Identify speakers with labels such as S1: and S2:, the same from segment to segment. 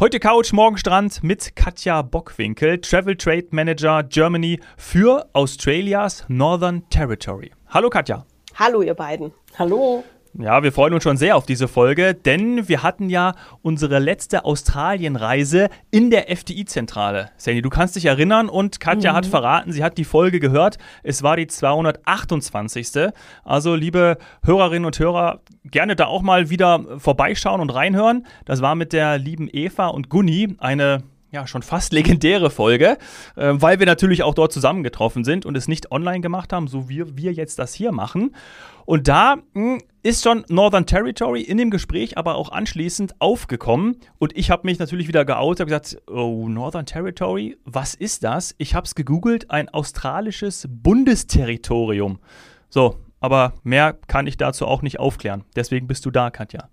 S1: Heute Couch, morgen Strand mit Katja Bockwinkel, Travel Trade Manager Germany für Australias Northern Territory. Hallo Katja.
S2: Hallo ihr beiden.
S3: Hallo.
S1: Ja, wir freuen uns schon sehr auf diese Folge, denn wir hatten ja unsere letzte Australienreise in der FDI-Zentrale. Sandy, du kannst dich erinnern und Katja mhm. hat verraten, sie hat die Folge gehört. Es war die 228. Also, liebe Hörerinnen und Hörer, gerne da auch mal wieder vorbeischauen und reinhören. Das war mit der lieben Eva und Gunni eine ja, schon fast legendäre Folge, äh, weil wir natürlich auch dort zusammengetroffen sind und es nicht online gemacht haben, so wie wir jetzt das hier machen. Und da mh, hm, ist schon Northern Territory in dem Gespräch aber auch anschließend aufgekommen. Und ich habe mich natürlich wieder geoutet, habe gesagt, oh, Northern Territory, was ist das? Ich habe es gegoogelt, ein australisches Bundesterritorium. So, aber mehr kann ich dazu auch nicht aufklären. Deswegen bist du da, Katja.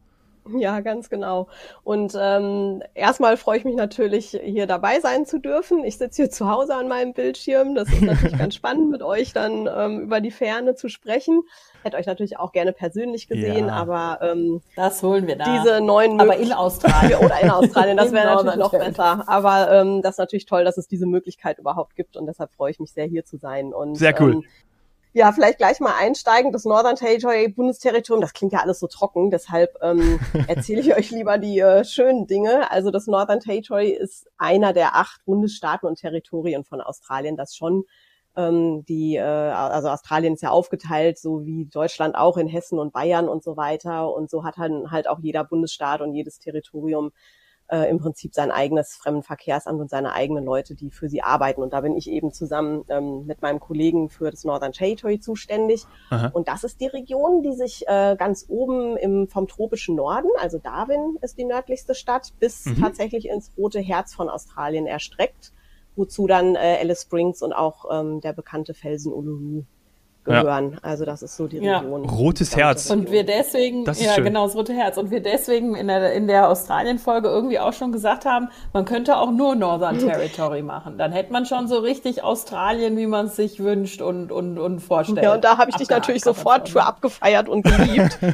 S2: Ja, ganz genau. Und ähm, erstmal freue ich mich natürlich, hier dabei sein zu dürfen. Ich sitze hier zu Hause an meinem Bildschirm. Das ist natürlich ganz spannend, mit euch dann ähm, über die Ferne zu sprechen. Hätte euch natürlich auch gerne persönlich gesehen, ja. aber ähm,
S3: das holen wir da.
S2: Diese neuen
S3: aber in Australien
S2: oder in Australien, das wäre natürlich noch besser. Aber ähm, das ist natürlich toll, dass es diese Möglichkeit überhaupt gibt und deshalb freue ich mich sehr, hier zu sein. Und,
S1: sehr cool.
S2: Ähm, ja, vielleicht gleich mal einsteigen. Das Northern Territory Bundesterritorium, das klingt ja alles so trocken, deshalb ähm, erzähle ich euch lieber die äh, schönen Dinge. Also das Northern Territory ist einer der acht Bundesstaaten und Territorien von Australien, das schon ähm, die, äh, also Australien ist ja aufgeteilt, so wie Deutschland auch in Hessen und Bayern und so weiter. Und so hat dann halt auch jeder Bundesstaat und jedes Territorium äh, im Prinzip sein eigenes Fremdenverkehrsamt und seine eigenen Leute, die für sie arbeiten. Und da bin ich eben zusammen ähm, mit meinem Kollegen für das Northern Territory zuständig. Aha. Und das ist die Region, die sich äh, ganz oben im, vom tropischen Norden, also Darwin ist die nördlichste Stadt, bis mhm. tatsächlich ins rote Herz von Australien erstreckt, wozu dann äh, Alice Springs und auch ähm, der bekannte Felsen Uluru gehören. Ja. Also das ist so die Region.
S1: Ja. Rotes Herz.
S3: Und wir deswegen,
S1: das ist
S3: ja
S1: schön.
S3: genau, das Rote Herz. Und wir deswegen in der, in der Australien-Folge irgendwie auch schon gesagt haben, man könnte auch nur Northern Territory machen. Dann hätte man schon so richtig Australien, wie man es sich wünscht und, und, und vorstellt.
S2: Ja, und da habe ich dich natürlich sofort für abgefeiert und geliebt.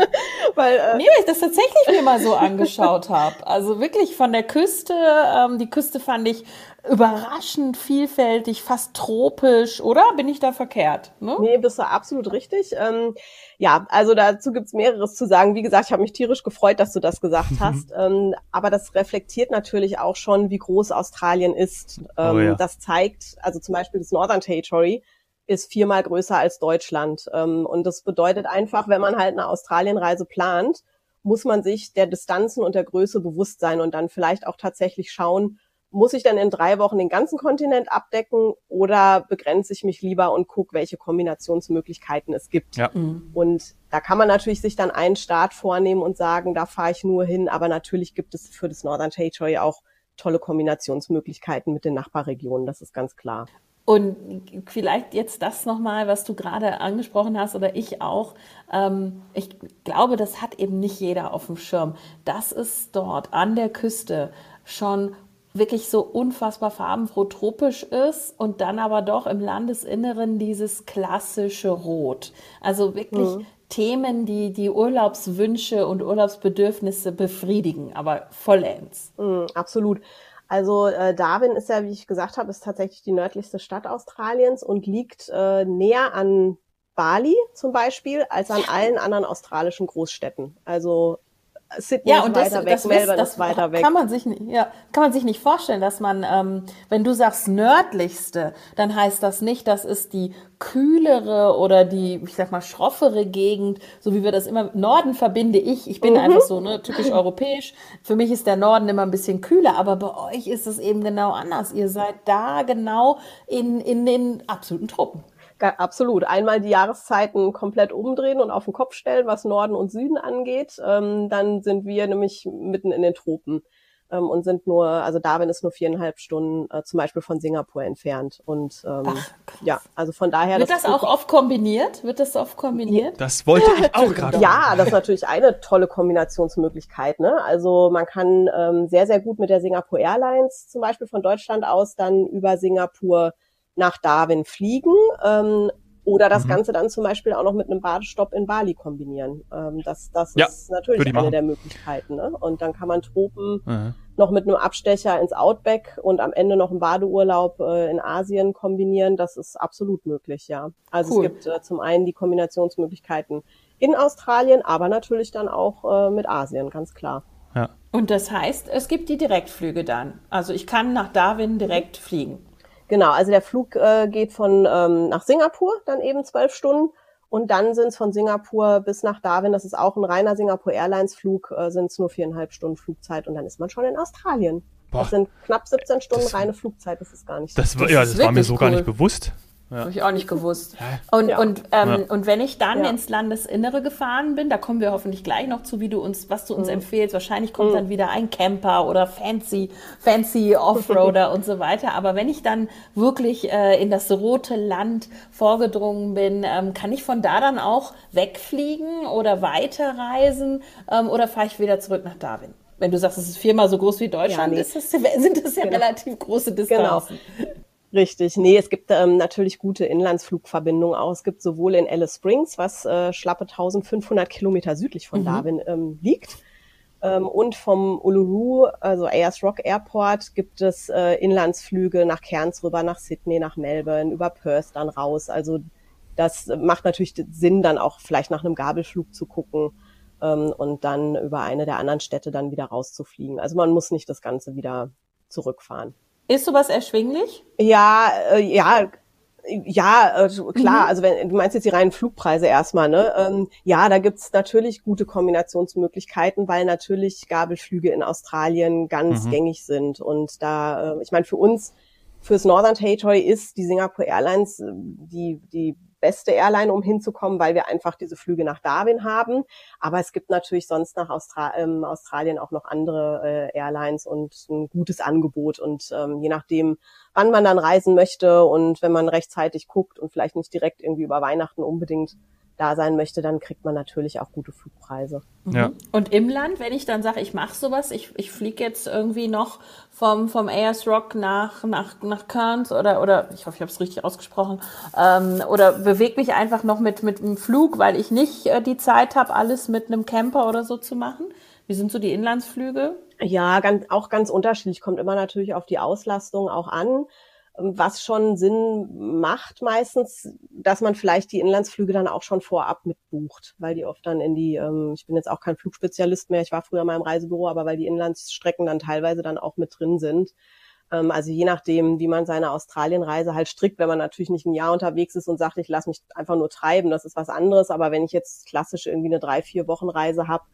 S3: weil, äh, nee, weil ich das tatsächlich mir mal so angeschaut habe. Also wirklich von der Küste, ähm, die Küste fand ich überraschend vielfältig, fast tropisch, oder? Bin ich da verkehrt?
S2: Ne? Nee, bist du absolut richtig. Ähm, ja, also dazu gibt's mehreres zu sagen. Wie gesagt, ich habe mich tierisch gefreut, dass du das gesagt mhm. hast. Ähm, aber das reflektiert natürlich auch schon, wie groß Australien ist. Oh ähm, oh ja. Das zeigt, also zum Beispiel das Northern Territory, ist viermal größer als Deutschland. Ähm, und das bedeutet einfach, wenn man halt eine Australienreise plant, muss man sich der Distanzen und der Größe bewusst sein und dann vielleicht auch tatsächlich schauen, muss ich dann in drei Wochen den ganzen Kontinent abdecken oder begrenze ich mich lieber und gucke, welche Kombinationsmöglichkeiten es gibt. Ja. Mhm. Und da kann man natürlich sich dann einen Staat vornehmen und sagen, da fahre ich nur hin, aber natürlich gibt es für das Northern Territory auch tolle Kombinationsmöglichkeiten mit den Nachbarregionen, das ist ganz klar.
S3: Und vielleicht jetzt das nochmal, was du gerade angesprochen hast oder ich auch. Ähm, ich glaube, das hat eben nicht jeder auf dem Schirm. Das ist dort an der Küste schon wirklich so unfassbar farbenfroh tropisch ist und dann aber doch im Landesinneren dieses klassische Rot. Also wirklich mhm. Themen, die die Urlaubswünsche und Urlaubsbedürfnisse befriedigen, aber vollends.
S2: Mhm, absolut. Also äh, Darwin ist ja, wie ich gesagt habe, ist tatsächlich die nördlichste Stadt Australiens und liegt äh, näher an Bali zum Beispiel als an allen anderen australischen Großstädten. Also Sydney ja, und ist weiter das, weg, Melbourne das, ist weiter weg.
S3: Kann man sich, ja, kann man sich nicht vorstellen, dass man, ähm, wenn du sagst nördlichste, dann heißt das nicht, das ist die kühlere oder die, ich sag mal, schroffere Gegend, so wie wir das immer, Norden verbinde ich, ich bin mhm. einfach so, ne, typisch europäisch. Für mich ist der Norden immer ein bisschen kühler, aber bei euch ist es eben genau anders. Ihr seid da genau in, in den absoluten Truppen.
S2: Absolut. Einmal die Jahreszeiten komplett umdrehen und auf den Kopf stellen, was Norden und Süden angeht. Ähm, dann sind wir nämlich mitten in den Tropen ähm, und sind nur, also Darwin ist nur viereinhalb Stunden äh, zum Beispiel von Singapur entfernt. Und ähm, Ach, ja, also von daher.
S3: Wird das, das auch oft kombiniert? Wird das oft kombiniert?
S1: Das wollte ich auch gerade.
S2: Ja, das ist natürlich eine tolle Kombinationsmöglichkeit. Ne? Also man kann ähm, sehr, sehr gut mit der Singapore Airlines zum Beispiel von Deutschland aus dann über Singapur nach Darwin fliegen. Ähm, Oder das mhm. Ganze dann zum Beispiel auch noch mit einem Badestopp in Bali kombinieren. Ähm, das das ja, ist natürlich eine machen. der Möglichkeiten. Ne? Und dann kann man Tropen mhm. noch mit einem Abstecher ins Outback und am Ende noch einen Badeurlaub äh, in Asien kombinieren. Das ist absolut möglich, ja. Also cool. es gibt äh, zum einen die Kombinationsmöglichkeiten in Australien, aber natürlich dann auch äh, mit Asien, ganz klar.
S3: Ja. Und das heißt, es gibt die Direktflüge dann. Also ich kann nach Darwin direkt fliegen.
S2: Genau, also der Flug äh, geht von ähm, nach Singapur, dann eben zwölf Stunden. Und dann sind es von Singapur bis nach Darwin, das ist auch ein reiner Singapur Airlines Flug, äh, sind es nur viereinhalb Stunden Flugzeit und dann ist man schon in Australien. Boah, das sind knapp 17 Stunden das, reine Flugzeit, das ist gar nicht
S1: so. Das, das ja, das war mir so cool. gar nicht bewusst.
S3: Ja. Habe ich auch nicht gewusst. Und, ja. und, ähm, ja. und wenn ich dann ins Landesinnere gefahren bin, da kommen wir hoffentlich gleich noch zu, wie du uns, was du uns mhm. empfehlst. Wahrscheinlich kommt mhm. dann wieder ein Camper oder fancy, fancy Offroader und so weiter. Aber wenn ich dann wirklich äh, in das rote Land vorgedrungen bin, ähm, kann ich von da dann auch wegfliegen oder weiterreisen ähm, oder fahre ich wieder zurück nach Darwin? Wenn du sagst, es ist viermal so groß wie Deutschland, ja, nee. das, sind das ja genau. relativ große Distanzen.
S2: Genau. Richtig, nee, es gibt ähm, natürlich gute Inlandsflugverbindungen auch. Es gibt sowohl in Alice Springs, was äh, schlappe 1500 Kilometer südlich von mhm. Darwin ähm, liegt, ähm, und vom Uluru, also Ayers Rock Airport, gibt es äh, Inlandsflüge nach Cairns rüber, nach Sydney, nach Melbourne, über Perth dann raus. Also das macht natürlich Sinn, dann auch vielleicht nach einem Gabelflug zu gucken ähm, und dann über eine der anderen Städte dann wieder rauszufliegen. Also man muss nicht das Ganze wieder zurückfahren.
S3: Ist sowas erschwinglich?
S2: Ja, äh, ja, ja, äh, klar, mhm. also wenn du meinst jetzt die reinen Flugpreise erstmal, ne? Ähm, ja, da gibt's natürlich gute Kombinationsmöglichkeiten, weil natürlich Gabelflüge in Australien ganz mhm. gängig sind. Und da, äh, ich meine, für uns, fürs Northern Territory ist die Singapore Airlines äh, die, die beste Airline, um hinzukommen, weil wir einfach diese Flüge nach Darwin haben. Aber es gibt natürlich sonst nach Austra ähm, Australien auch noch andere äh, Airlines und ein gutes Angebot. Und ähm, je nachdem, wann man dann reisen möchte und wenn man rechtzeitig guckt und vielleicht nicht direkt irgendwie über Weihnachten unbedingt da sein möchte, dann kriegt man natürlich auch gute Flugpreise.
S3: Mhm. Ja. Und im Land, wenn ich dann sage, ich mache sowas, ich, ich fliege jetzt irgendwie noch vom, vom AS Rock nach, nach, nach Cairns oder, oder ich hoffe, ich habe es richtig ausgesprochen, ähm, oder bewege mich einfach noch mit, mit einem Flug, weil ich nicht äh, die Zeit habe, alles mit einem Camper oder so zu machen. Wie sind so die Inlandsflüge?
S2: Ja, ganz, auch ganz unterschiedlich. Kommt immer natürlich auf die Auslastung auch an was schon Sinn macht meistens, dass man vielleicht die Inlandsflüge dann auch schon vorab mitbucht, weil die oft dann in die, ähm, ich bin jetzt auch kein Flugspezialist mehr, ich war früher mal im Reisebüro, aber weil die Inlandsstrecken dann teilweise dann auch mit drin sind. Ähm, also je nachdem, wie man seine Australienreise halt strickt, wenn man natürlich nicht ein Jahr unterwegs ist und sagt, ich lasse mich einfach nur treiben, das ist was anderes, aber wenn ich jetzt klassisch irgendwie eine drei, vier Wochen Reise habe,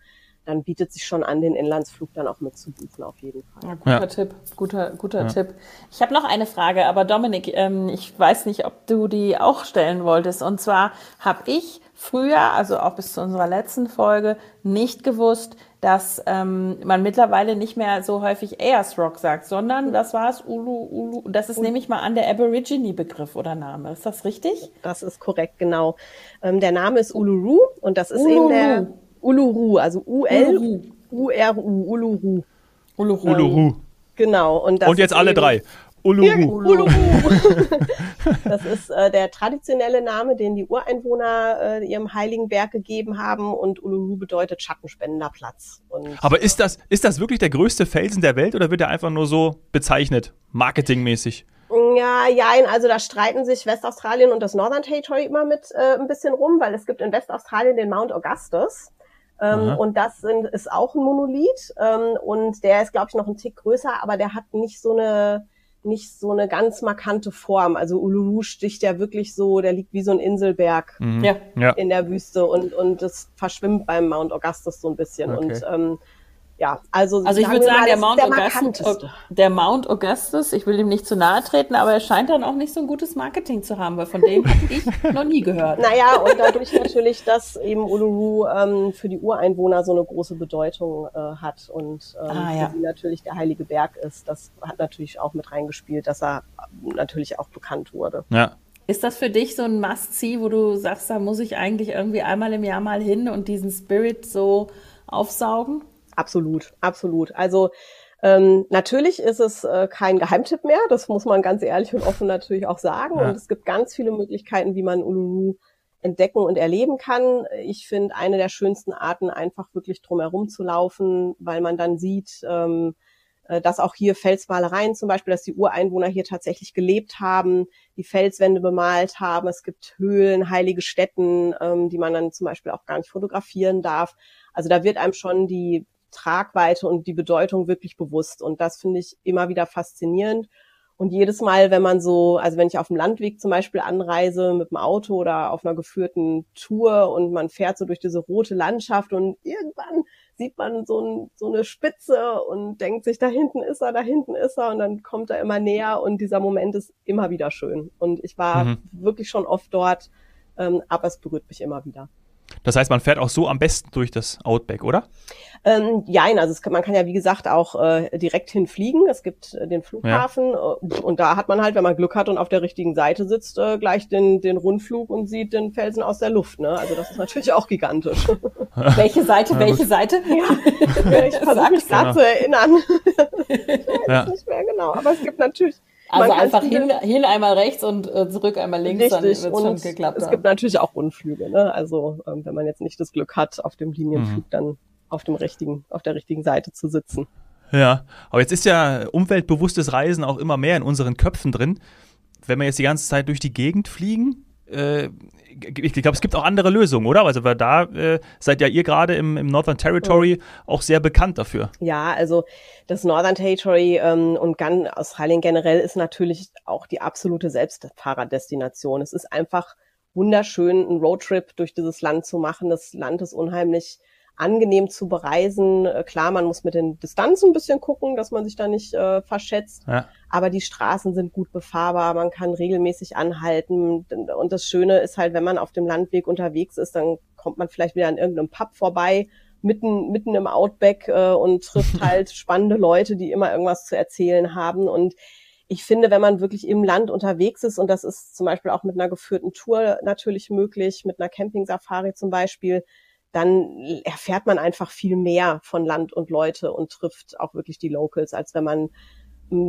S2: dann bietet sich schon an, den Inlandsflug dann auch mitzubuchen, auf jeden Fall.
S3: Ja, guter ja. Tipp, guter, guter ja. Tipp. Ich habe noch eine Frage, aber Dominik, ähm, ich weiß nicht, ob du die auch stellen wolltest. Und zwar habe ich früher, also auch bis zu unserer letzten Folge, nicht gewusst, dass ähm, man mittlerweile nicht mehr so häufig Ayers Rock sagt, sondern das war es Ulu Ulu. Das ist, nehme ich mal an, der Aborigine-Begriff oder Name. Ist das richtig?
S2: Das ist korrekt, genau. Ähm, der Name ist Uluru und das ist Uluru. eben der Uluru, also U-L-U-R-U, Uluru.
S1: Uluru. Uluru.
S2: Genau.
S1: Und, und jetzt alle drei. Uluru. Uluru.
S2: das ist äh, der traditionelle Name, den die Ureinwohner äh, ihrem heiligen Berg gegeben haben und Uluru bedeutet schattenspendender Platz. Und,
S1: Aber ist das, ist das wirklich der größte Felsen der Welt oder wird er einfach nur so bezeichnet, marketingmäßig?
S2: Ja, ja, also da streiten sich Westaustralien und das Northern Territory immer mit äh, ein bisschen rum, weil es gibt in Westaustralien den Mount Augustus. Ähm, und das sind, ist auch ein Monolith. Ähm, und der ist, glaube ich, noch ein Tick größer, aber der hat nicht so eine nicht so eine ganz markante Form. Also Uluru sticht ja wirklich so, der liegt wie so ein Inselberg mhm. ja. in der Wüste und, und das verschwimmt beim Mount Augustus so ein bisschen. Okay. Und ähm, ja, also,
S3: also ich würde sagen, mal, der, Mount der, Augustus, der Mount Augustus, ich will ihm nicht zu nahe treten, aber er scheint dann auch nicht so ein gutes Marketing zu haben, weil von dem habe ich noch nie gehört.
S2: Naja, und dadurch natürlich, dass eben Uluru ähm, für die Ureinwohner so eine große Bedeutung äh, hat und ähm, ah, ja. natürlich der heilige Berg ist, das hat natürlich auch mit reingespielt, dass er natürlich auch bekannt wurde.
S1: Ja.
S3: Ist das für dich so ein Must-See, wo du sagst, da muss ich eigentlich irgendwie einmal im Jahr mal hin und diesen Spirit so aufsaugen?
S2: Absolut, absolut. Also Ähm, natürlich ist es äh, kein Geheimtipp mehr, das muss man ganz ehrlich und offen natürlich auch sagen. Ja. Und es gibt ganz viele Möglichkeiten, wie man Uluru entdecken und erleben kann. Ich finde eine der schönsten Arten, einfach wirklich drumherum zu laufen, weil man dann sieht, ähm, äh, dass auch hier Felsmalereien zum Beispiel, dass die Ureinwohner hier tatsächlich gelebt haben, die Felswände bemalt haben. Es gibt Höhlen, heilige Stätten, ähm, die man dann zum Beispiel auch gar nicht fotografieren darf. Also da wird einem schon die Tragweite und die Bedeutung wirklich bewusst. Und das finde ich immer wieder faszinierend. Und jedes Mal, wenn man so, also wenn ich auf dem Landweg zum Beispiel anreise mit dem Auto oder auf einer geführten Tour und man fährt so durch diese rote Landschaft und irgendwann sieht man so, ein, so eine Spitze und denkt sich, da hinten ist er, da hinten ist er und dann kommt er immer näher und dieser Moment ist immer wieder schön. Und ich war mhm. wirklich schon oft dort, ähm, aber es berührt mich immer wieder.
S1: Das heißt, man fährt auch so am besten durch das Outback, oder?
S2: Ähm, ja, also kann, man kann ja wie gesagt auch äh, direkt hinfliegen. Es gibt äh, den Flughafen ja. äh, und da hat man halt, wenn man Glück hat und auf der richtigen Seite sitzt, äh, gleich den, den Rundflug und sieht den Felsen aus der Luft. Ne? Also das ist natürlich auch gigantisch.
S3: welche Seite? Ja, welche Seite?
S2: Ja, ich versuche mich gerade zu erinnern. ich weiß ja. nicht mehr genau, aber es gibt natürlich
S3: also einfach hin, hin einmal rechts und äh, zurück einmal links,
S2: Richtig. dann wird es schon geklappt. Es haben. gibt natürlich auch Rundflüge, ne? Also ähm, wenn man jetzt nicht das Glück hat, auf dem Linienflug mhm. dann auf dem richtigen, auf der richtigen Seite zu sitzen.
S1: Ja, aber jetzt ist ja umweltbewusstes Reisen auch immer mehr in unseren Köpfen drin. Wenn wir jetzt die ganze Zeit durch die Gegend fliegen, äh, ich glaube, es gibt auch andere Lösungen, oder? Also, weil da äh, seid ja ihr gerade im, im Northern Territory mhm. auch sehr bekannt dafür.
S2: Ja, also das Northern Territory ähm, und ganz Australien generell ist natürlich auch die absolute Selbstfahrerdestination. Es ist einfach wunderschön, einen Roadtrip durch dieses Land zu machen. Das Land ist unheimlich angenehm zu bereisen. Äh, klar, man muss mit den Distanzen ein bisschen gucken, dass man sich da nicht äh, verschätzt. Ja. Aber die Straßen sind gut befahrbar, man kann regelmäßig anhalten. Und das Schöne ist halt, wenn man auf dem Landweg unterwegs ist, dann kommt man vielleicht wieder an irgendeinem Pub vorbei, mitten, mitten im Outback äh, und trifft halt spannende Leute, die immer irgendwas zu erzählen haben. Und ich finde, wenn man wirklich im Land unterwegs ist, und das ist zum Beispiel auch mit einer geführten Tour natürlich möglich, mit einer Camping-Safari zum Beispiel, dann erfährt man einfach viel mehr von Land und Leute und trifft auch wirklich die Locals, als wenn man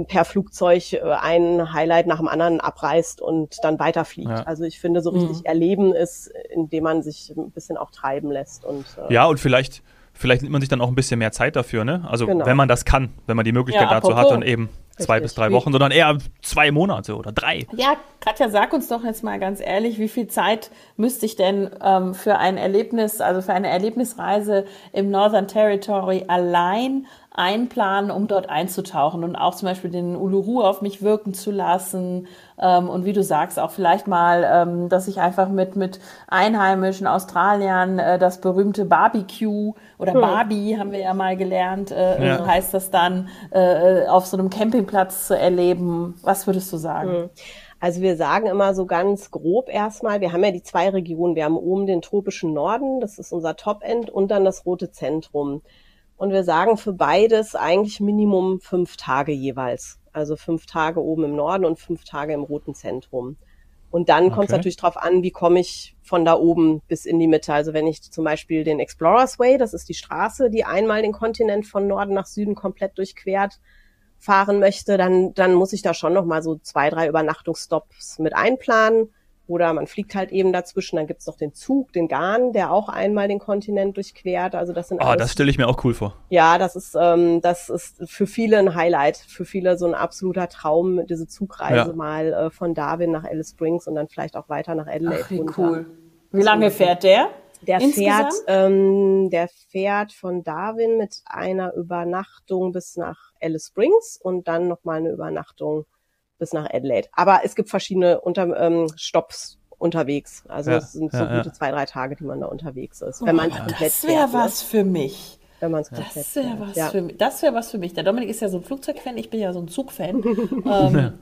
S2: per Flugzeug äh, ein Highlight nach dem anderen abreißt und dann weiterfliegt. Ja. Also ich finde, so richtig mhm. erleben ist, indem man sich ein bisschen auch treiben lässt. Und,
S1: äh, ja, und vielleicht vielleicht nimmt man sich dann auch ein bisschen mehr Zeit dafür, ne? Also genau. wenn man das kann, wenn man die Möglichkeit ja, dazu hat, dann eben zwei Richtig. bis drei Wochen, sondern eher zwei Monate oder drei.
S3: Ja, Katja, sag uns doch jetzt mal ganz ehrlich, wie viel Zeit müsste ich denn ähm, für ein Erlebnis, also für eine Erlebnisreise im Northern Territory allein einplanen, um dort einzutauchen und auch zum Beispiel den Uluru auf mich wirken zu lassen. Ähm, und wie du sagst, auch vielleicht mal, ähm, dass ich einfach mit, mit einheimischen Australiern äh, das berühmte Barbecue oder hm. Barbie haben wir ja mal gelernt, äh, ja. heißt das dann, äh, auf so einem Campingplatz zu erleben. Was würdest du sagen? Hm.
S2: Also wir sagen immer so ganz grob erstmal, wir haben ja die zwei Regionen. Wir haben oben den tropischen Norden, das ist unser Top-End, und dann das rote Zentrum. Und wir sagen für beides eigentlich Minimum fünf Tage jeweils. Also fünf Tage oben im Norden und fünf Tage im roten Zentrum. Und dann okay. kommt es natürlich darauf an, wie komme ich von da oben bis in die Mitte. Also wenn ich zum Beispiel den Explorers Way, das ist die Straße, die einmal den Kontinent von Norden nach Süden komplett durchquert, fahren möchte, dann, dann muss ich da schon noch mal so zwei, drei Übernachtungsstops mit einplanen. Oder man fliegt halt eben dazwischen. Dann gibt's noch den Zug, den Garn, der auch einmal den Kontinent durchquert. Also das sind
S1: Ah, das stelle ich mir auch cool vor.
S2: Ja, das ist, ähm, das ist für viele ein Highlight. Für viele so ein absoluter Traum, diese Zugreise ja. mal äh, von Darwin nach Alice Springs und dann vielleicht auch weiter nach Adelaide.
S3: Ach, wie runter. cool. Wie lange fährt der?
S2: Der fährt, ähm, der fährt von Darwin mit einer Übernachtung bis nach Alice Springs und dann nochmal eine Übernachtung bis nach Adelaide. Aber es gibt verschiedene Unter ähm, Stops unterwegs. Also ja, es sind so ja, gute ja. zwei, drei Tage, die man da unterwegs ist.
S3: Wenn man oh, komplett Das wäre was für mich.
S2: Wenn man es
S3: komplett Das wäre was für mich. Das wäre was für mich. Der Dominik ist ja so ein Flugzeugfan, ich bin ja so ein Zugfan. ähm,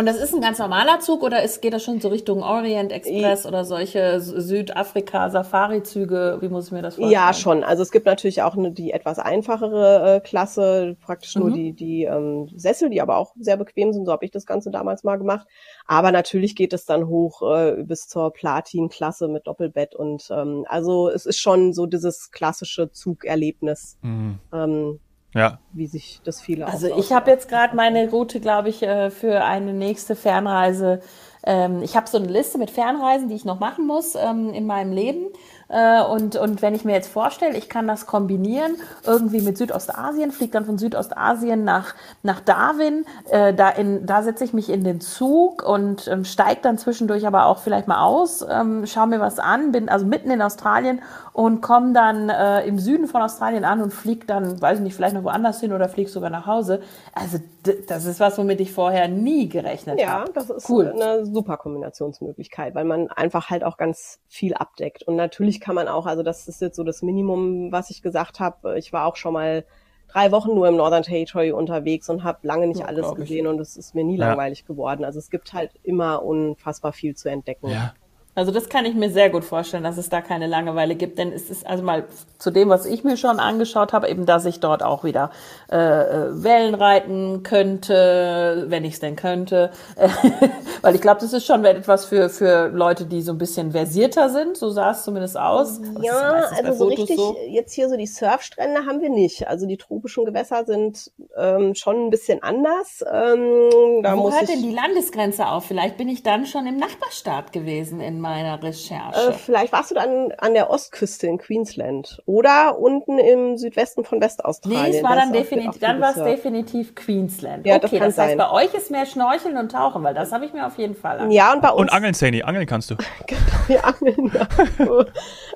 S3: und das ist ein ganz normaler Zug oder ist, geht das schon so Richtung Orient Express oder solche Südafrika-Safari-Züge? Wie muss ich mir das vorstellen?
S2: Ja, schon. Also es gibt natürlich auch eine, die etwas einfachere äh, Klasse, praktisch nur mhm. die, die ähm, Sessel, die aber auch sehr bequem sind. So habe ich das Ganze damals mal gemacht. Aber natürlich geht es dann hoch äh, bis zur Platin-Klasse mit Doppelbett. Und ähm, also es ist schon so dieses klassische Zugerlebnis. Mhm. Ähm,
S1: Ja.
S2: Wie sich das viele
S3: Also ich habe jetzt gerade meine Route, glaube ich, äh, für eine nächste Fernreise. Ähm, ich habe so eine Liste mit Fernreisen, die ich noch machen muss ähm, in meinem Leben. Äh, und, und wenn ich mir jetzt vorstelle, ich kann das kombinieren, irgendwie mit Südostasien, fliege dann von Südostasien nach, nach Darwin, äh, da, da setze ich mich in den Zug und ähm, steige dann zwischendurch aber auch vielleicht mal aus, ähm, schaue mir was an, bin also mitten in Australien und komme dann äh, im Süden von Australien an und fliege dann, weiß ich nicht, vielleicht noch woanders hin oder fliege sogar nach Hause. Also das ist was, womit ich vorher nie gerechnet habe.
S2: Ja, das ist cool. eine super Kombinationsmöglichkeit, weil man einfach halt auch ganz viel abdeckt. Und natürlich kann man auch, also das ist jetzt so das Minimum, was ich gesagt habe. Ich war auch schon mal drei Wochen nur im Northern Territory unterwegs und habe lange nicht ja, alles gesehen und es ist mir nie ja. langweilig geworden. Also es gibt halt immer unfassbar viel zu entdecken.
S3: Ja. Also das kann ich mir sehr gut vorstellen, dass es da keine Langeweile gibt, denn es ist also mal zu dem, was ich mir schon angeschaut habe, eben, dass ich dort auch wieder äh, äh Wellen reiten könnte, wenn ich es denn könnte, weil ich glaube, das ist schon etwas für für Leute, die so ein bisschen versierter sind. So sah es zumindest aus.
S2: Ja, also so richtig so. jetzt hier so die Surfstrände haben wir nicht. Also die tropischen Gewässer sind ähm, schon ein bisschen anders. Ähm,
S3: da Wo muss hört denn die Landesgrenze auf? Vielleicht bin ich dann schon im Nachbarstaat gewesen in meiner Recherche. Äh,
S2: vielleicht warst du dann an der Ostküste in Queensland oder unten im Südwesten von Westaustralien.
S3: Nee, es war dann definitiv, dann war es definitiv Queensland. Ja, okay, das, das heißt, sein. bei euch ist mehr Schnorcheln und Tauchen, weil das habe ich mir auf jeden Fall
S1: angeguckt. Ja, und bei uns. Und Angeln, Sani, Angeln kannst du.
S2: genau, wir angeln.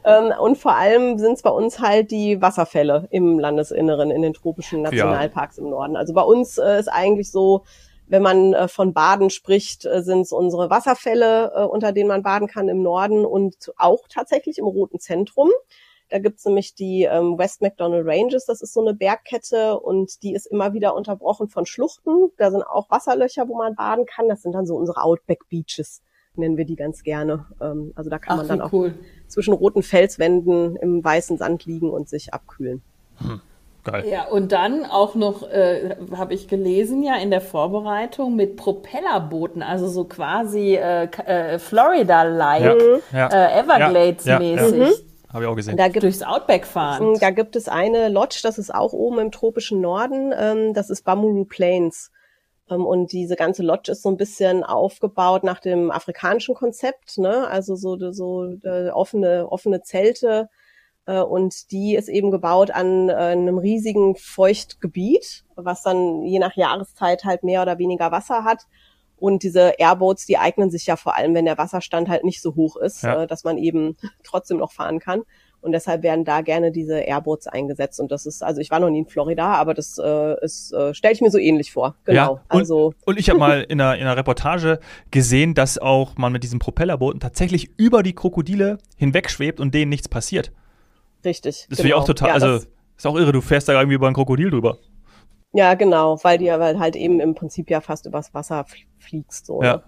S2: Ähm, und vor allem sind es bei uns halt die Wasserfälle im Landesinneren, in den tropischen Nationalparks ja. im Norden. Also bei uns äh, ist eigentlich so, wenn man äh, von Baden spricht, äh, sind es unsere Wasserfälle, äh, unter denen man baden kann im Norden und auch tatsächlich im Roten Zentrum. Da gibt's nämlich die ähm, West McDonald Ranges, das ist so eine Bergkette und die ist immer wieder unterbrochen von Schluchten. Da sind auch Wasserlöcher, wo man baden kann. Das sind dann so unsere Outback Beaches, nennen wir die ganz gerne. Ähm, also da kann Ach, man dann auch cool. zwischen roten Felswänden im weißen Sand liegen und sich abkühlen.
S3: Hm. Geil. Ja, und dann auch noch, äh, habe ich gelesen, ja, in der Vorbereitung mit Propellerbooten, also so quasi äh, äh, Florida-like, ja, ja. äh, Everglades-mäßig. Ja,
S1: Habe ich auch gesehen.
S2: Da gibt, Durchs Outback fahren. Da gibt es eine Lodge, das ist auch oben im tropischen Norden, ähm, das ist Bamuru Plains. Ähm, und diese ganze Lodge ist so ein bisschen aufgebaut nach dem afrikanischen Konzept, ne? Also so, so äh, offene, offene Zelte, und die ist eben gebaut an äh, einem riesigen Feuchtgebiet, was dann je nach Jahreszeit halt mehr oder weniger Wasser hat. Und diese Airboats, die eignen sich ja vor allem, wenn der Wasserstand halt nicht so hoch ist, ja. Äh, dass man eben trotzdem noch fahren kann. Und deshalb werden da gerne diese Airboats eingesetzt. Und das ist, also ich war noch nie in Florida, aber das äh, ist, äh, stelle ich mir so ähnlich vor. Genau. Ja,
S1: und, also und ich habe mal in einer, in einer Reportage gesehen, dass auch man mit diesen Propellerbooten tatsächlich über die Krokodile hinwegschwebt und denen nichts passiert.
S2: Richtig.
S1: Das genau. finde ich auch total, ja, also ist auch irre, du fährst da irgendwie über ein Krokodil drüber.
S2: Ja, genau, weil du ja halt eben im Prinzip ja fast übers Wasser fliegst. So,
S1: ja, ne?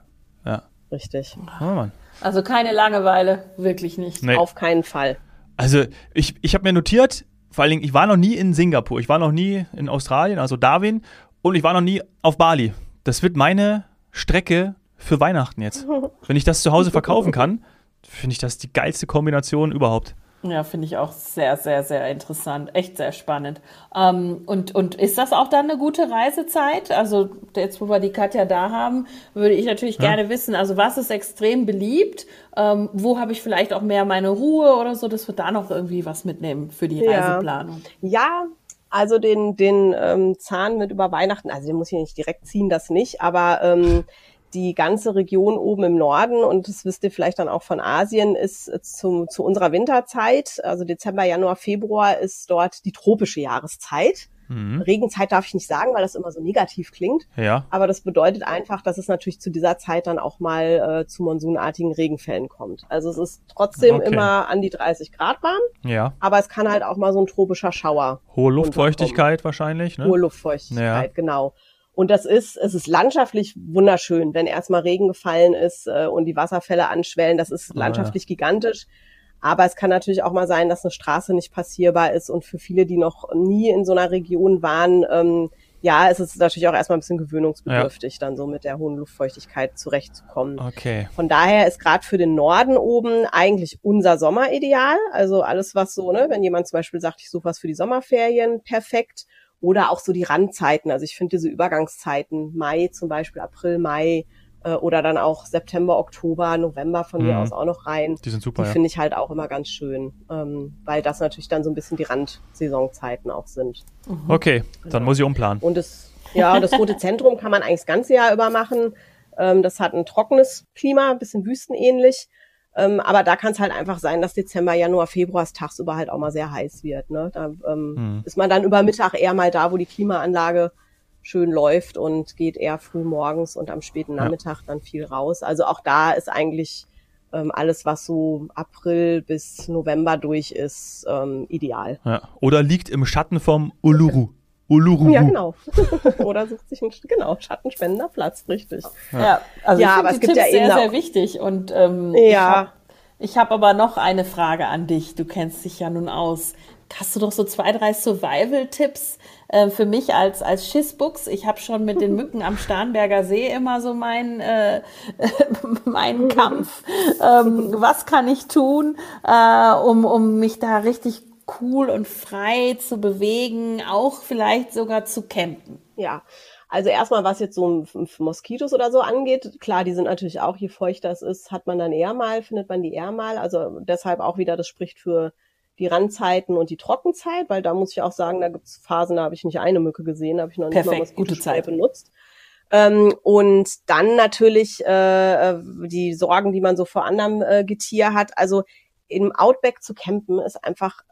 S1: ja.
S2: Richtig.
S3: Oh, Mann. Also keine Langeweile, wirklich nicht.
S2: Nee. Auf keinen Fall.
S1: Also ich, ich habe mir notiert, vor allen Dingen, ich war noch nie in Singapur, ich war noch nie in Australien, also Darwin, und ich war noch nie auf Bali. Das wird meine Strecke für Weihnachten jetzt. Wenn ich das zu Hause verkaufen kann, finde ich das die geilste Kombination überhaupt.
S3: Ja, finde ich auch sehr, sehr, sehr interessant. Echt sehr spannend. Ähm, und, und ist das auch dann eine gute Reisezeit? Also jetzt, wo wir die Katja da haben, würde ich natürlich ja. gerne wissen, also was ist extrem beliebt? Ähm, wo habe ich vielleicht auch mehr meine Ruhe oder so, dass wir da noch irgendwie was mitnehmen für die ja. Reiseplanung?
S2: Ja, also den, den ähm, Zahn mit über Weihnachten, also den muss ich nicht direkt ziehen, das nicht, aber ähm, die ganze Region oben im Norden, und das wisst ihr vielleicht dann auch von Asien, ist zu, zu unserer Winterzeit, also Dezember, Januar, Februar, ist dort die tropische Jahreszeit. Mhm. Regenzeit darf ich nicht sagen, weil das immer so negativ klingt.
S1: Ja.
S2: Aber das bedeutet einfach, dass es natürlich zu dieser Zeit dann auch mal äh, zu monsunartigen Regenfällen kommt. Also es ist trotzdem okay. immer an die 30 Grad warm.
S1: Ja.
S2: Aber es kann halt auch mal so ein tropischer Schauer.
S1: Hohe Luftfeuchtigkeit wahrscheinlich, ne?
S2: Hohe Luftfeuchtigkeit, ja. genau. Und das ist, es ist landschaftlich wunderschön, wenn erstmal Regen gefallen ist äh, und die Wasserfälle anschwellen. Das ist landschaftlich ah, ja. gigantisch. Aber es kann natürlich auch mal sein, dass eine Straße nicht passierbar ist. Und für viele, die noch nie in so einer Region waren, ähm, ja, es ist natürlich auch erstmal ein bisschen gewöhnungsbedürftig, ja. dann so mit der hohen Luftfeuchtigkeit zurechtzukommen.
S1: Okay.
S2: Von daher ist gerade für den Norden oben eigentlich unser Sommer ideal. Also alles, was so, ne, wenn jemand zum Beispiel sagt, ich suche was für die Sommerferien, perfekt. Oder auch so die Randzeiten. Also ich finde diese Übergangszeiten, Mai zum Beispiel, April, Mai, äh, oder dann auch September, Oktober, November von mhm. mir aus auch noch rein.
S1: Die sind super.
S2: Die
S1: ja.
S2: finde ich halt auch immer ganz schön, ähm, weil das natürlich dann so ein bisschen die Randsaisonzeiten auch sind.
S1: Mhm. Okay, dann genau. muss ich umplanen.
S2: Und das, ja, das Rote Zentrum kann man eigentlich das ganze Jahr über machen. Ähm, das hat ein trockenes Klima, ein bisschen wüstenähnlich. Ähm, aber da kann es halt einfach sein, dass Dezember, Januar, Februar tagsüber halt auch mal sehr heiß wird. Ne? Da ähm, mhm. ist man dann über Mittag eher mal da, wo die Klimaanlage schön läuft und geht eher früh morgens und am späten Nachmittag ja. dann viel raus. Also auch da ist eigentlich ähm, alles, was so April bis November durch ist, ähm, ideal.
S1: Ja. Oder liegt im Schatten vom Uluru. Uluru.
S2: Ja, genau. Oder sucht sich einen genau, schattenspendender Platz, richtig.
S3: Ja, ja also ja, aber es gibt Tipps ja sehr, sehr wichtig. Und ähm, ja. ich habe hab aber noch eine Frage an dich. Du kennst dich ja nun aus. Hast du doch so zwei, drei Survival-Tipps äh, für mich als, als Schissbuchs? Ich habe schon mit den Mücken am Starnberger See immer so meinen äh, meinen Kampf. Ähm, was kann ich tun, äh, um, um mich da richtig cool und frei zu bewegen, auch vielleicht sogar zu campen?
S2: Ja, also erstmal, was jetzt so Moskitos oder so angeht, klar, die sind natürlich auch, je feuchter es ist, hat man dann eher mal, findet man die eher mal. Also deshalb auch wieder, das spricht für die Randzeiten und die Trockenzeit, weil da muss ich auch sagen, da gibt es Phasen, da habe ich nicht eine Mücke gesehen, da habe ich noch
S3: Perfekt,
S2: nicht
S3: mal gute Zeit
S2: benutzt. Ähm, und dann natürlich äh, äh, die Sorgen, die man so vor anderem äh, Getier hat. Also im Outback zu campen ist einfach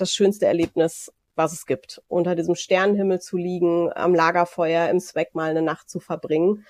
S2: das schönste Erlebnis, was es gibt. Unter diesem Sternenhimmel zu liegen, am Lagerfeuer, im Zweck mal eine Nacht zu verbringen.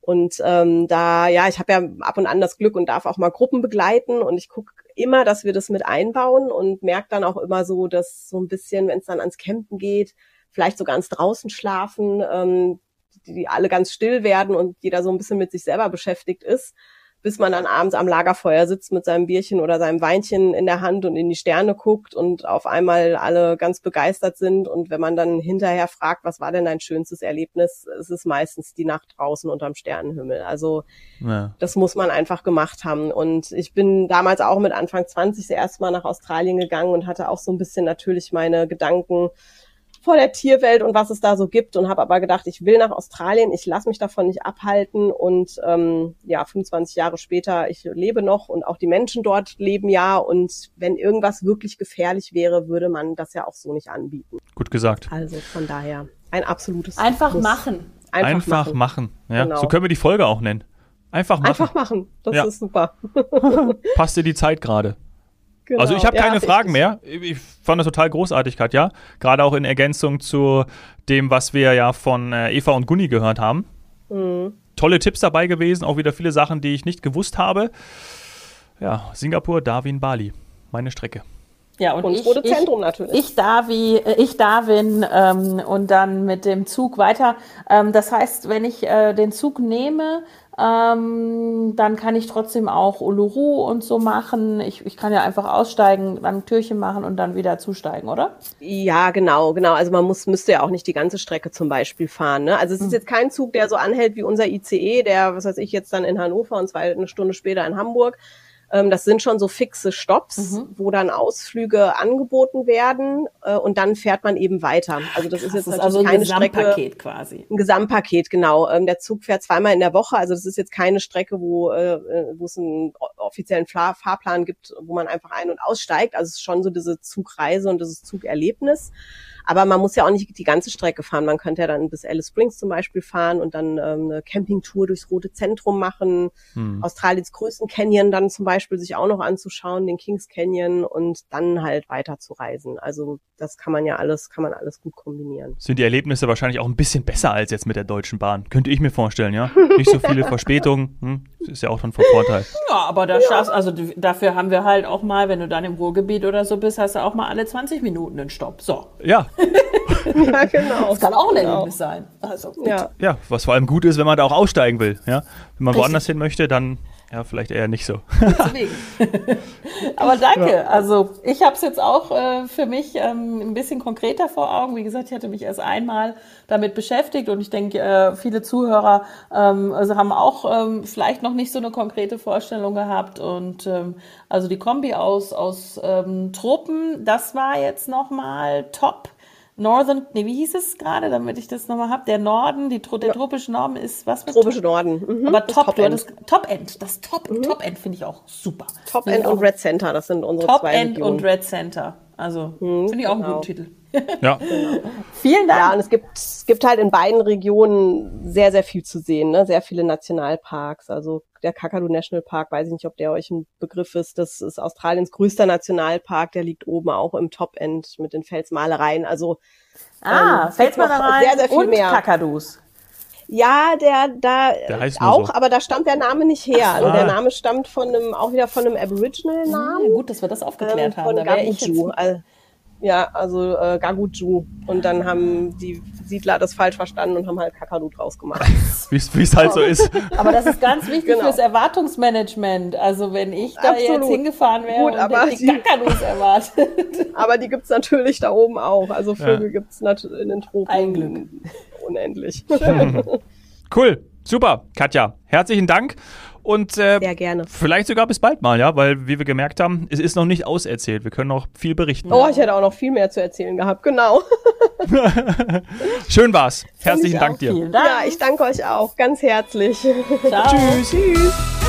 S2: Und ähm, da, ja, ich habe ja ab und an das Glück und darf auch mal Gruppen begleiten und ich gucke immer, dass wir das mit einbauen und merke dann auch immer so, dass so ein bisschen, wenn es dann ans Campen geht, vielleicht sogar ans draußen schlafen, ähm, die, die alle ganz still werden und jeder so ein bisschen mit sich selber beschäftigt ist, bis man dann abends am Lagerfeuer sitzt mit seinem Bierchen oder seinem Weinchen in der Hand und in die Sterne guckt und auf einmal alle ganz begeistert sind. Und wenn man dann hinterher fragt, was war denn dein schönstes Erlebnis, ist es meistens die Nacht draußen unterm Sternenhimmel. Also ja. das muss man einfach gemacht haben. Und ich bin damals auch mit Anfang 20 das erste Mal nach Australien gegangen und hatte auch so ein bisschen natürlich meine Gedanken, vor der Tierwelt und was es da so gibt und habe aber gedacht, ich will nach Australien, ich lasse mich davon nicht abhalten und ähm, ja, 25 Jahre später, ich lebe noch und auch die Menschen dort leben ja und wenn irgendwas wirklich gefährlich wäre, würde man das ja auch so nicht anbieten.
S1: Gut gesagt.
S2: Also von daher ein absolutes
S3: Einfach Plus. machen.
S1: Einfach, Einfach machen. machen. Ja, genau. so können wir die Folge auch nennen. Einfach machen.
S2: Einfach machen. Das ja. ist super.
S1: Passt dir die Zeit gerade. Genau. Also ich habe keine ja, Fragen mehr. Ich fand das total großartig, Katja. Gerade auch in Ergänzung zu dem, was wir ja von äh, Eva und Gunni gehört haben. Mhm. Tolle Tipps dabei gewesen, auch wieder viele Sachen, die ich nicht gewusst habe. Ja, Singapur, Darwin, Bali. Meine Strecke.
S3: Ja, und,
S2: und
S3: ich,
S2: Rote Zentrum natürlich.
S3: Ich, Darwin, äh, ich Darwin ähm, und dann mit dem Zug weiter. Ähm, das heißt, wenn ich äh, den Zug nehme, ähm, dann kann ich trotzdem auch Uluru und so machen. Ich, ich kann ja einfach aussteigen, dann ein Türchen machen und dann wieder zusteigen, oder?
S2: Ja, genau, genau. Also man muss, müsste ja auch nicht die ganze Strecke zum Beispiel fahren. Ne? Also es ist hm. jetzt kein Zug, der so anhält wie unser ICE, der, was weiß ich, jetzt dann in Hannover und zwei eine Stunde später in Hamburg, ähm, das sind schon so fixe Stops, mhm. wo dann Ausflüge angeboten werden äh, und dann fährt man eben weiter. Also das ist jetzt
S3: das ist also ein keine Gesamtpaket Strecke, quasi.
S2: Ein Gesamtpaket, genau. Ähm, der Zug fährt zweimal in der Woche, also das ist jetzt keine Strecke, wo, äh, wo es einen offiziellen Fahr Fahrplan gibt, wo man einfach ein- und aussteigt. Also es ist schon so diese Zugreise und dieses Zugerlebnis. Aber man muss ja auch nicht die ganze Strecke fahren. Man könnte ja dann bis Alice Springs zum Beispiel fahren und dann ähm, eine Campingtour durchs Rote Zentrum machen, hm. Australiens größten Canyon dann zum Beispiel sich auch noch anzuschauen, den Kings Canyon und dann halt weiter zu reisen. Also das kann man ja alles, kann man alles gut kombinieren.
S1: Sind die Erlebnisse wahrscheinlich auch ein bisschen besser als jetzt mit der Deutschen Bahn? Könnte ich mir vorstellen, ja? Nicht so viele Verspätungen, hm? Das ist ja auch dann von Vorteil.
S3: Ja, aber da ja. schaffst, also dafür haben wir halt auch mal, wenn du dann im Ruhrgebiet oder so bist, hast du auch mal alle 20 Minuten einen Stopp. So.
S1: Ja,
S3: ja, genau. Das kann auch ein genau. Erlebnis sein. Also,
S1: ja. ja, was vor allem gut ist, wenn man da auch aussteigen will. Ja? Wenn man Richtig. woanders hin möchte, dann ja, vielleicht eher nicht so.
S3: Aber danke. Ja. Also ich habe es jetzt auch äh, für mich ähm, ein bisschen konkreter vor Augen. Wie gesagt, ich hatte mich erst einmal damit beschäftigt und ich denke, äh, viele Zuhörer ähm, also haben auch ähm, vielleicht noch nicht so eine konkrete Vorstellung gehabt. Und ähm, also die Kombi aus, aus ähm, Tropen, das war jetzt nochmal top Northern, nee, wie hieß es gerade, damit ich das nochmal habe? Der Norden, die, der tropische Norden ist was
S2: Tropische Norden.
S3: Mhm. Aber Top, Top End. Top End. Das Top, mhm. Top End finde ich auch super.
S2: Top End und Red Center, das sind unsere
S3: Top
S2: zwei
S3: End
S2: Regionen.
S3: und Red Center. Also mhm, finde ich auch genau. einen guten Titel.
S1: Ja.
S2: Genau. Vielen Dank. Ja, und es gibt, es gibt halt in beiden Regionen sehr, sehr viel zu sehen, ne? Sehr viele Nationalparks. Also der Kakadu National Park, weiß ich nicht, ob der euch ein Begriff ist. Das ist Australiens größter Nationalpark. Der liegt oben auch im Top-End mit den Felsmalereien. Also
S3: ah, ähm, Felsmalereien sehr, sehr viel und mehr. Kakadus.
S2: Ja, der da
S1: der heißt
S2: auch,
S1: so.
S2: aber da stammt der Name nicht her. Also ah. der Name stammt von einem auch wieder von einem Aboriginal-Namen.
S3: Ja, gut, dass wir das aufgeklärt ähm, haben.
S2: Da Gabuju. Also, ja, also äh, Gaguju. Und dann haben die Siedler das falsch verstanden und haben halt Kakadu draus gemacht.
S1: Wie es halt so ist.
S3: Aber das ist ganz wichtig genau. fürs Erwartungsmanagement. Also wenn ich da Absolut. jetzt hingefahren wäre
S2: Gut,
S3: und die, die Kakadus erwartet.
S2: Aber die gibt's natürlich da oben auch. Also Vögel ja. gibt's natürlich in den Tropen.
S3: Ein Glück.
S2: Unendlich.
S1: cool. Super, Katja. Herzlichen Dank. Und äh,
S2: Sehr gerne.
S1: vielleicht sogar bis bald mal, ja, weil, wie wir gemerkt haben, es ist noch nicht auserzählt. Wir können noch viel berichten.
S2: Oh, ich hätte auch noch viel mehr zu erzählen gehabt, genau.
S1: Schön war's. Herzlichen Dank dir.
S3: Dank.
S2: Ja, ich danke euch auch ganz herzlich.
S3: Ciao.
S1: Tschüss. Tschüss.